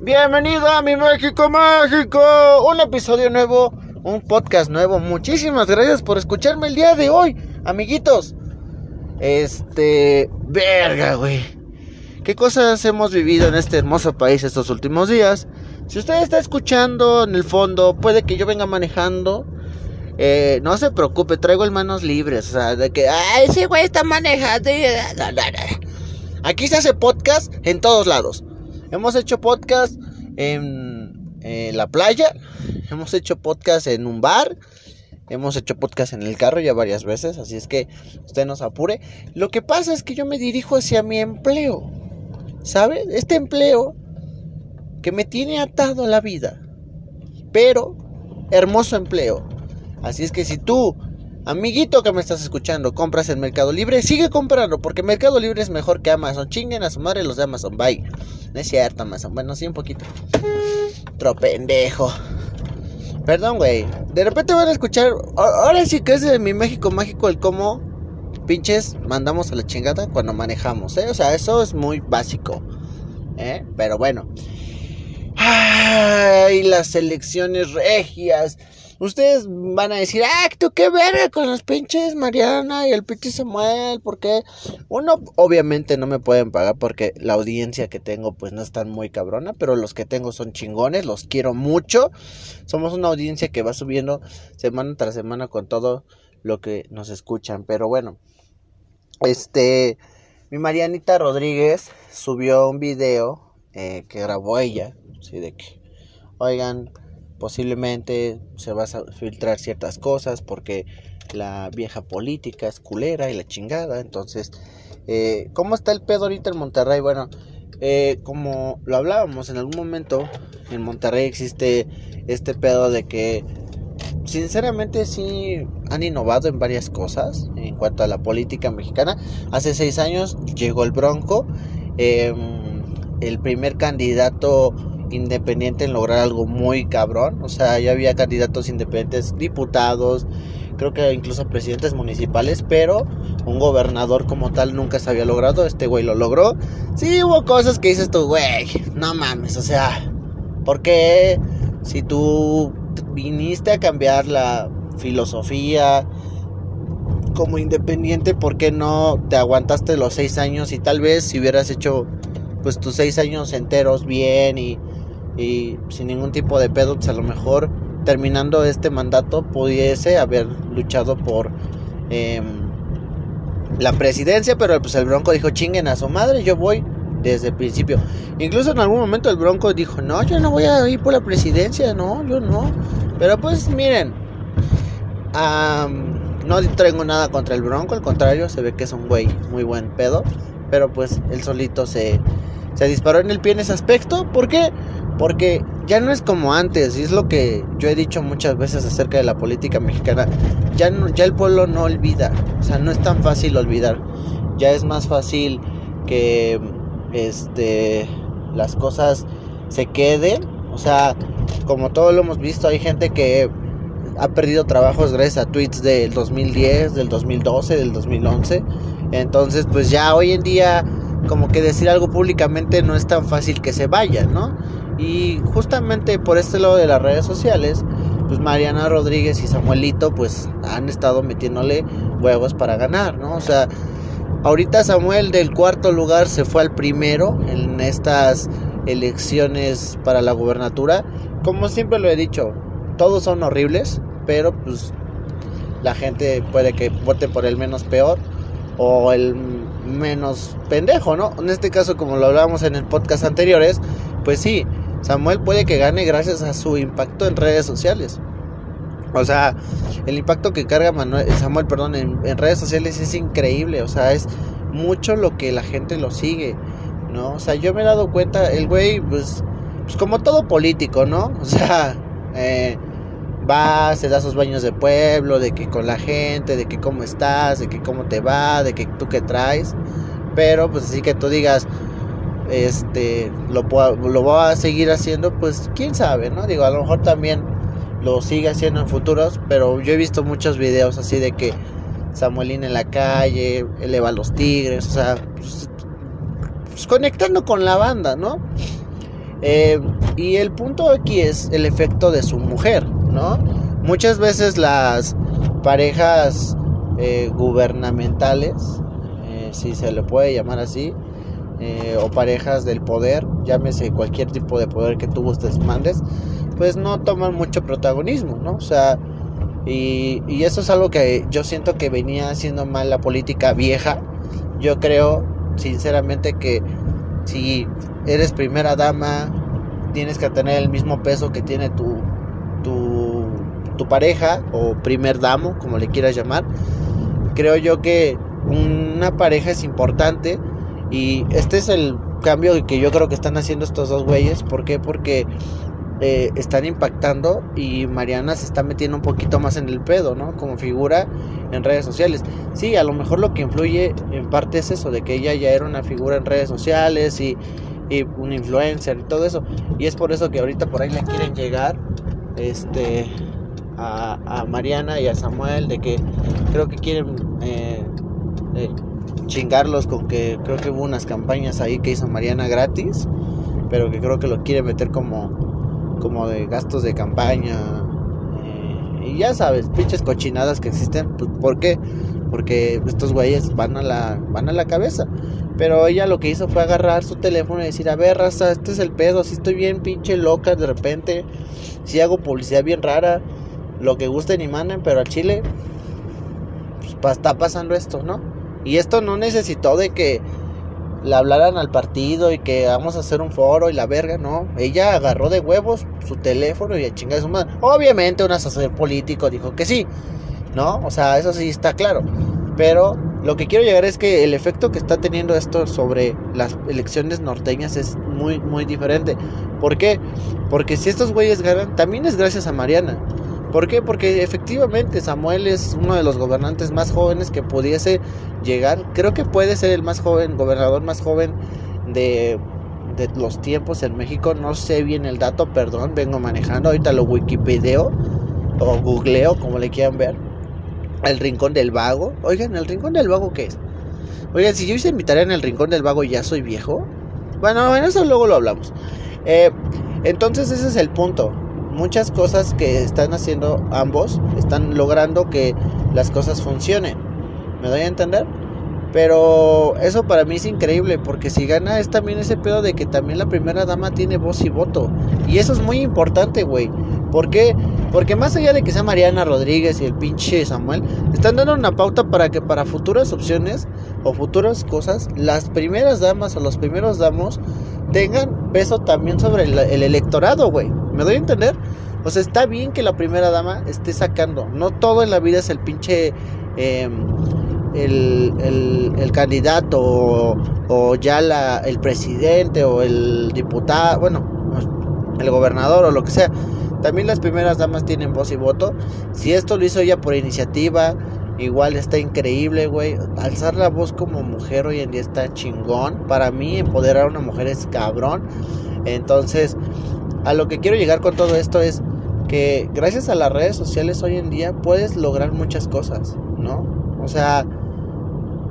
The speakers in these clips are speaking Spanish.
Bienvenido a mi México Mágico. Un episodio nuevo, un podcast nuevo. Muchísimas gracias por escucharme el día de hoy, amiguitos. Este, verga, güey. ¿Qué cosas hemos vivido en este hermoso país estos últimos días? Si usted está escuchando en el fondo, puede que yo venga manejando. Eh, no se preocupe, traigo el manos libres. O sea, de que, ay, ese güey está manejando. Aquí se hace podcast en todos lados. Hemos hecho podcast en, la playa, hemos hecho podcast en un bar, hemos hecho podcast en el carro ya varias veces, así es que usted nos apure. Lo que pasa es que yo me dirijo hacia mi empleo, ¿sabe? Este empleo que me tiene atado a la vida, pero hermoso empleo. Así es que si tú Amiguito que me estás escuchando, compras en Mercado Libre, sigue comprando, porque Mercado Libre es mejor que Amazon. Chinguen a su madre los de Amazon, bye. No es cierto, Amazon. Bueno, sí, un poquito. Otro pendejo. Perdón, güey. De repente van a escuchar. Ahora sí que es de mi México mágico el cómo pinches mandamos a la chingada cuando manejamos, ¿eh? O sea, eso es muy básico, ¿eh? Pero bueno. Ay, las elecciones regias Ustedes van a decir, ah, tú qué verga con los pinches Mariana y el pinche Samuel, porque uno obviamente no me pueden pagar porque la audiencia que tengo pues no es tan muy cabrona, pero los que tengo son chingones, los quiero mucho. Somos una audiencia que va subiendo semana tras semana con todo lo que nos escuchan, pero bueno, este, mi Marianita Rodríguez subió un video eh, que grabó ella, así de que, oigan, posiblemente se va a filtrar ciertas cosas porque la vieja política es culera y la chingada. Entonces, eh, ¿cómo está el pedo ahorita en Monterrey? Bueno, eh, como lo hablábamos en algún momento, en Monterrey existe este pedo de que sinceramente sí han innovado en varias cosas en cuanto a la política mexicana. Hace seis años llegó el Bronco, em, el primer candidato independiente en lograr algo muy cabrón. O sea, ya había candidatos independientes, diputados, creo que incluso presidentes municipales, pero un gobernador como tal nunca se había logrado. Este güey lo logró. Sí, hubo cosas que dices tú, güey, no mames, o sea, porque si tú viniste a cambiar la filosofía como independiente, ¿por qué no te aguantaste los seis años y tal vez si hubieras hecho pues tus seis años enteros bien y y sin ningún tipo de pedo, pues a lo mejor terminando este mandato pudiese haber luchado por em, la presidencia, pero pues el Bronco dijo chinguen a su madre, yo voy desde el principio. Incluso en algún momento el Bronco dijo, no, yo no voy a ir por la presidencia, no, yo no. Pero pues miren, no traigo nada contra el Bronco, al contrario, se ve que es un güey muy buen pedo, pero pues él solito se, se disparó en el pie en ese aspecto. ¿Por qué? Ya no es como antes, y es lo que yo he dicho muchas veces acerca de la política mexicana. Ya, ya el pueblo no olvida, o sea, no es tan fácil olvidar. Ya es más fácil que este, las cosas se queden. O sea, como todos lo hemos visto, hay gente que ha perdido trabajos gracias a tweets del 2010, del 2012, del 2011. Entonces, pues ya hoy en día, como que decir algo públicamente no es tan fácil que se vaya, ¿no? Y justamente por este lado de las redes sociales, pues Mariana Rodríguez y Samuelito pues han estado metiéndole huevos para ganar, ¿no? O sea, ahorita Samuel del cuarto lugar se fue al primero en estas elecciones para la gubernatura. Como siempre lo he dicho, todos son horribles, pero pues la gente puede que vote por el menos peor o el menos pendejo, ¿no? En este caso, como lo hablábamos en el podcast anteriores, pues sí, Samuel puede que gane gracias a su impacto en redes sociales. O sea, el impacto que carga Manuel, Samuel perdón, en, redes sociales es increíble. O sea, es mucho lo que la gente lo sigue. ¿No? O sea, yo me he dado cuenta, el güey, pues, pues como todo político, ¿no? O sea, eh, va, se da sus baños de pueblo, de que con la gente, de que cómo estás, de que cómo te va, de que tú qué traes. Pero pues así que tú digas, este lo, lo va a seguir haciendo, pues quién sabe, ¿no? Digo, a lo mejor también lo sigue haciendo en futuros, pero yo he visto muchos videos así de que Samuelín en la calle, eleva a los tigres, o sea, pues, pues, conectando con la banda, ¿no? Eh, y el punto aquí es el efecto de su mujer, ¿no? Muchas veces las parejas eh, gubernamentales, eh, si se le puede llamar así, o parejas del poder, llámese cualquier tipo de poder que tú gustes mandes, pues no toman mucho protagonismo, ¿no? O sea, y, y, eso es algo que yo siento que venía haciendo mal la política vieja. Yo creo, sinceramente, que si eres primera dama, tienes que tener el mismo peso que tiene tu, tu, tu pareja o primer damo, como le quieras llamar. Creo yo que una pareja es importante y este es el cambio que yo creo que están haciendo estos dos güeyes. ¿Por qué? Porque eh, están impactando y Mariana se está metiendo un poquito más en el pedo, ¿no? Como figura en redes sociales. Sí, a lo mejor lo que influye en parte es eso, de que ella ya era una figura en redes sociales y, y un influencer y todo eso. Y es por eso que ahorita por ahí le quieren llegar este, a, a Mariana y a Samuel, de que creo que quieren eh, eh, chingarlos con que creo que hubo unas campañas ahí que hizo Mariana gratis, pero que creo que lo quiere meter como como de gastos de campaña. Eh, y ya sabes, pinches cochinadas que existen. Pues, ¿Por qué? Porque estos güeyes van a la, van a la cabeza. Pero ella lo que hizo fue agarrar su teléfono y decir, a ver, raza, este es el pedo, si estoy bien pinche loca de repente, si hago publicidad bien rara, lo que gusten y manden, pero al chile, pues está pasando esto, ¿no? Y esto no necesitó de que le hablaran al partido y que vamos a hacer un foro y la verga, no. Ella agarró de huevos su teléfono y a chingar su madre. Obviamente un asesor político dijo que sí, ¿no? O sea, eso sí está claro. Pero lo que quiero llegar es que el efecto que está teniendo esto sobre las elecciones norteñas es muy, muy diferente. ¿Por qué? Porque si estos güeyes ganan, también es gracias a Mariana. ¿Por qué? Porque efectivamente Samuel es uno de los gobernantes más jóvenes que pudiese llegar. Creo que puede ser el más joven, gobernador más joven de, los tiempos en México. No sé bien el dato, perdón, vengo manejando. Ahorita lo wikipedeo o googleo, como le quieran ver. El Rincón del Vago. Oigan, ¿el Rincón del Vago qué es? Oigan, si yo hice mi tarea en el Rincón del Vago, ¿ya soy viejo? Bueno, en eso luego lo hablamos. Eh, entonces ese es el punto muchas cosas que están haciendo ambos están logrando que las cosas funcionen. ¿Me doy a entender? Pero eso para mí es increíble porque si gana es también ese pedo de que también la primera dama tiene voz y voto. Y eso es muy importante, güey. ¿Por qué? Porque más allá de que sea Mariana Rodríguez y el pinche Samuel, están dando una pauta para que para futuras opciones o futuras cosas, las primeras damas o los primeros damos tengan peso también sobre el, electorado, güey. ¿Me doy a entender? O sea, está bien que la primera dama esté sacando. No todo en la vida es el pinche... Em, el, el, candidato o, o ya la, el presidente o el diputado, bueno, el gobernador o lo que sea. También las primeras damas tienen voz y voto. Si esto lo hizo ella por iniciativa, Igual está increíble, güey. Alzar la voz como mujer hoy en día está chingón. Para mí, empoderar a una mujer es cabrón. Entonces, a lo que quiero llegar con todo esto es que gracias a las redes sociales hoy en día puedes lograr muchas cosas, ¿no? O sea,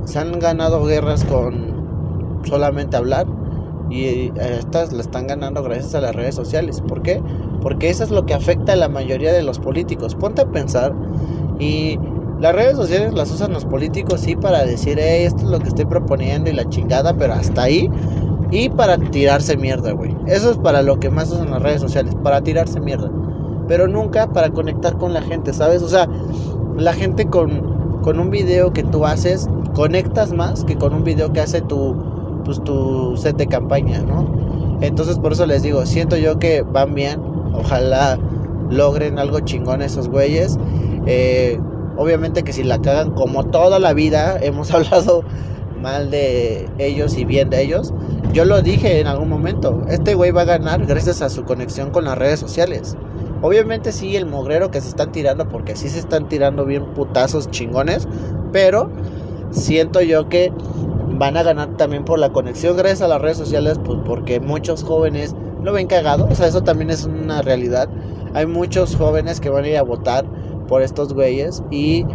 se han ganado guerras con solamente hablar y estas las están ganando gracias a las redes sociales. ¿Por qué? Porque eso es lo que afecta a la mayoría de los políticos. Ponte a pensar y las redes sociales las usan los políticos, sí, para decir, hey, esto es lo que estoy proponiendo y la chingada, pero hasta ahí. Y para tirarse mierda, güey. Eso es para lo que más usan las redes sociales, para tirarse mierda. Pero nunca para conectar con la gente, ¿sabes? O sea, la gente con, con un video que tú haces, conectas más que con un video que hace tu, pues, tu set de campaña, ¿no? Entonces por eso les digo, siento yo que van bien. Ojalá logren algo chingón esos güeyes. Eh, Obviamente que si la cagan como toda la vida, hemos hablado mal de ellos y bien de ellos. Yo lo dije en algún momento, este güey va a ganar gracias a su conexión con las redes sociales. Obviamente sí, el mogrero que se están tirando, porque sí se están tirando bien putazos chingones, pero siento yo que van a ganar también por la conexión gracias a las redes sociales, pues porque muchos jóvenes lo ven cagado, o sea, eso también es una realidad. Hay muchos jóvenes que van a ir a votar por estos güeyes y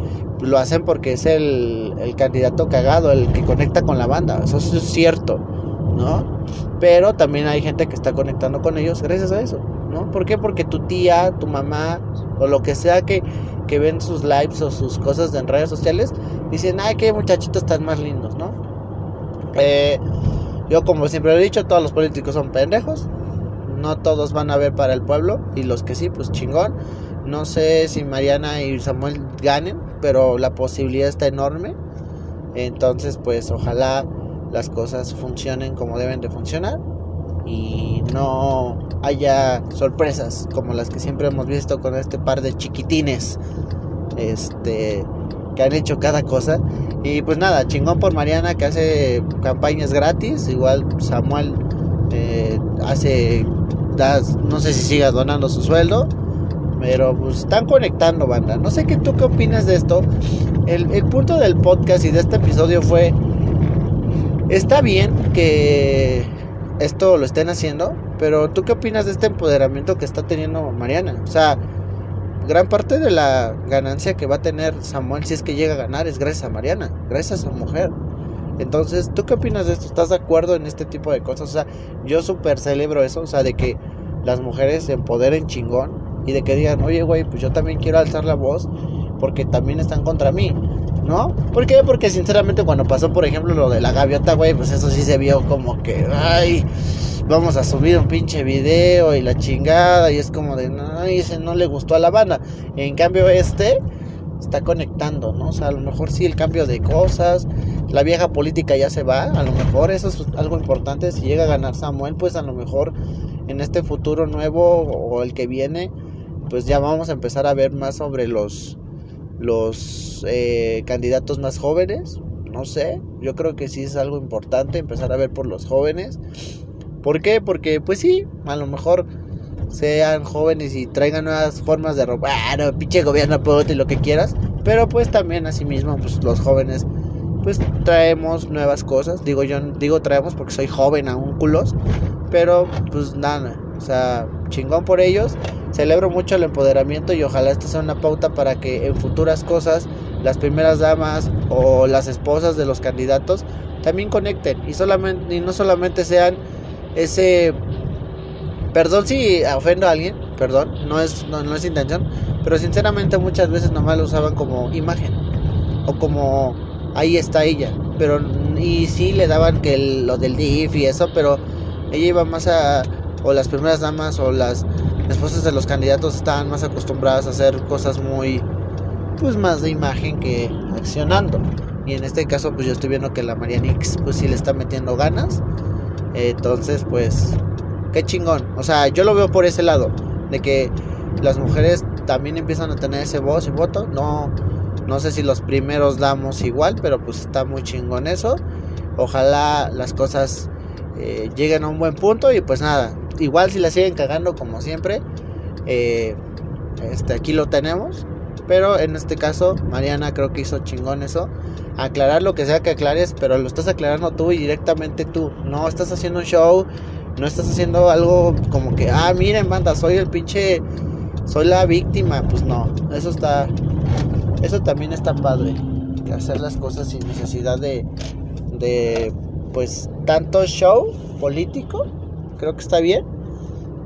lo hacen porque es el, el candidato cagado, el que conecta con la banda. Eso es cierto. ¿No? Pero también hay gente que está conectando con ellos gracias a eso, ¿no? ¿Por qué? Porque tu tía, tu mamá o lo que sea que, que ven sus lives o sus cosas en redes sociales, dicen, ay, qué muchachitos tan más lindos, ¿no? Eh, yo como siempre he dicho, todos los políticos son pendejos, no todos van a ver para el pueblo y los que sí, pues chingón. No sé si Mariana y Samuel ganen, pero la posibilidad está enorme. Entonces, pues ojalá las cosas funcionen como deben de funcionar y no haya sorpresas como las que siempre hemos visto con este par de chiquitines este que han hecho cada cosa. Y pues nada chingón por Mariana que hace campañas gratis. Igual Samuel eh, hace no sé si siga donando su sueldo pero pues están conectando banda. No sé qué tú qué opinas de esto. El, el punto del podcast y de este episodio fue Está bien que esto lo estén haciendo, pero ¿tú qué opinas de este empoderamiento que está teniendo Mariana? O sea, gran parte de la ganancia que va a tener Samuel si es que llega a ganar es gracias a Mariana, gracias a su mujer. Entonces, ¿tú qué opinas de esto? ¿Estás de acuerdo en este tipo de cosas? O sea, yo súper celebro eso, o sea, de que las mujeres se empoderen chingón y de que digan, oye, güey, pues yo también quiero alzar la voz porque también están contra mí. ¿No? ¿Por qué? Porque sinceramente cuando pasó, por ejemplo, lo de la gaviota, güey, pues eso sí se vio como que, ay, vamos a subir un pinche video y la chingada, y es como de, ay, ese no le gustó a la banda. En cambio, este está conectando, ¿no? O sea, a lo mejor sí el cambio de cosas, la vieja política ya se va, a lo mejor eso es algo importante, si llega a ganar Samuel, pues a lo mejor en este futuro nuevo o el que viene, pues ya vamos a empezar a ver más sobre los los eh, candidatos más jóvenes. No sé, yo creo que sí es algo importante empezar a ver por los jóvenes. ¿Por qué? Porque pues sí, a lo mejor sean jóvenes y traigan nuevas formas de robar, bueno, pinche gobierno y lo que quieras, pero pues también asimismo pues los jóvenes pues traemos nuevas cosas, digo yo digo traemos porque soy joven aún culos, pero pues nada, o sea, chingón por ellos. Celebro mucho el empoderamiento y ojalá esta sea una pauta para que en futuras cosas las primeras damas o las esposas de los candidatos también conecten y solamente no solamente sean ese perdón si ofendo a alguien, perdón, no es no, es intención, pero sinceramente muchas veces nomás lo usaban como imagen o como ahí está ella, pero y sí le daban que lo del DIF y eso, pero ella iba más a o las primeras damas o las esposas de los candidatos estaban más acostumbradas a hacer cosas muy pues más de imagen que accionando. Y en este caso pues yo estoy viendo que la Marianix pues sí le está metiendo ganas. Entonces pues qué chingón. O sea yo lo veo por ese lado de que las mujeres también empiezan a tener ese voz y voto. No no sé si los primeros damos igual pero pues está muy chingón eso. Ojalá las cosas eh, lleguen a un buen punto y pues nada igual si la siguen cagando como siempre, eh, este, aquí lo tenemos. Pero en este caso, Mariana creo que hizo chingón eso. Aclarar lo que sea que aclares, pero lo estás aclarando tú y directamente tú. No estás haciendo un show, no estás haciendo algo como que, ah, miren, banda, soy el pinche, soy la víctima. Pues no, eso está, eso también está padre. Hacer las cosas sin necesidad de, de, pues, tanto show político creo que está bien.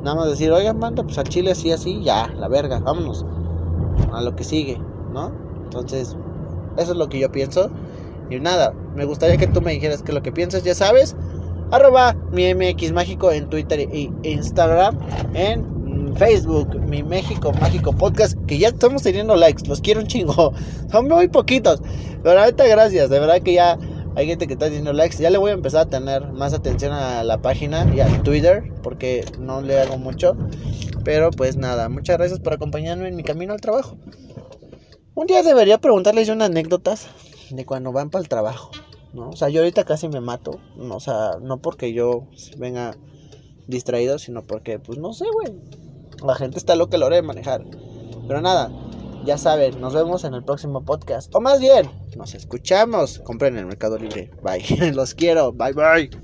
Nada más decir, oigan, manda, pues al chile así, así, ya, la verga, vámonos. A lo que sigue, ¿no? Entonces, eso es lo que yo pienso. Y nada, me gustaría que tú me dijeras que lo que piensas, ya sabes. Arroba mi MX Mágico en Twitter e Instagram. En Facebook, mi México Mágico Podcast. Que ya estamos teniendo likes, los quiero un chingo. Son muy poquitos. Pero ahorita gracias, de verdad que ya hay gente que está haciendo likes. Ya le voy a empezar a tener más atención a la página y a Twitter porque no le hago mucho. Pero pues nada, muchas gracias por acompañarme en mi camino al trabajo. Un día debería preguntarles unas anécdotas de cuando van para el trabajo. ¿no? O sea, yo ahorita casi me mato. o sea, no porque yo venga distraído, sino porque, pues no sé, güey. La gente está loca a la hora de manejar. Pero nada, ya saben, nos vemos en el próximo podcast. O más bien, nos escuchamos. Compren en el Mercado Libre. Bye. Los quiero. Bye bye.